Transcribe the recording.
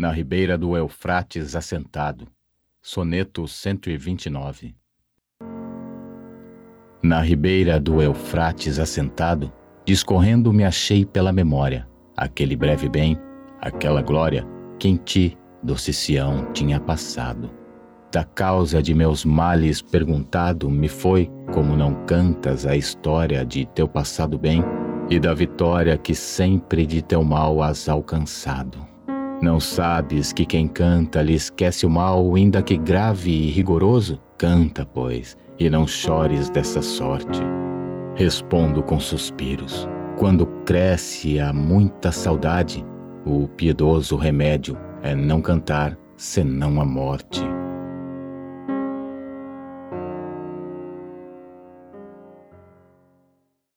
Na ribeira do Eufrates assentado. Soneto 129. Na ribeira do Eufrates assentado, discorrendo me achei pela memória, aquele breve bem, aquela glória que em ti, doce Sião, tinha passado. Da causa de meus males perguntado me foi, como não cantas a história de teu passado bem, e da vitória que sempre de teu mal has alcançado. Não sabes que quem canta lhe esquece o mal, ainda que grave e rigoroso? Canta, pois, e não chores dessa sorte. Respondo com suspiros. Quando cresce a muita saudade, o piedoso remédio é não cantar senão a morte.